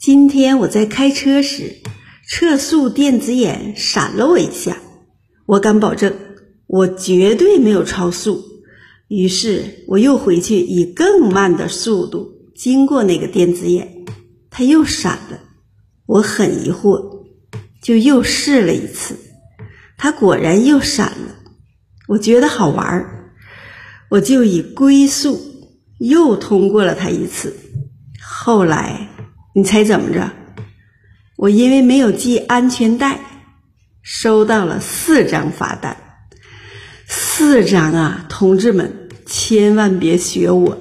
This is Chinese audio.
今天我在开车时，测速电子眼闪了我一下，我敢保证，我绝对没有超速。于是我又回去以更慢的速度经过那个电子眼，它又闪了。我很疑惑，就又试了一次，它果然又闪了。我觉得好玩儿，我就以龟速又通过了它一次。后来。你猜怎么着？我因为没有系安全带，收到了四张罚单。四张啊，同志们，千万别学我。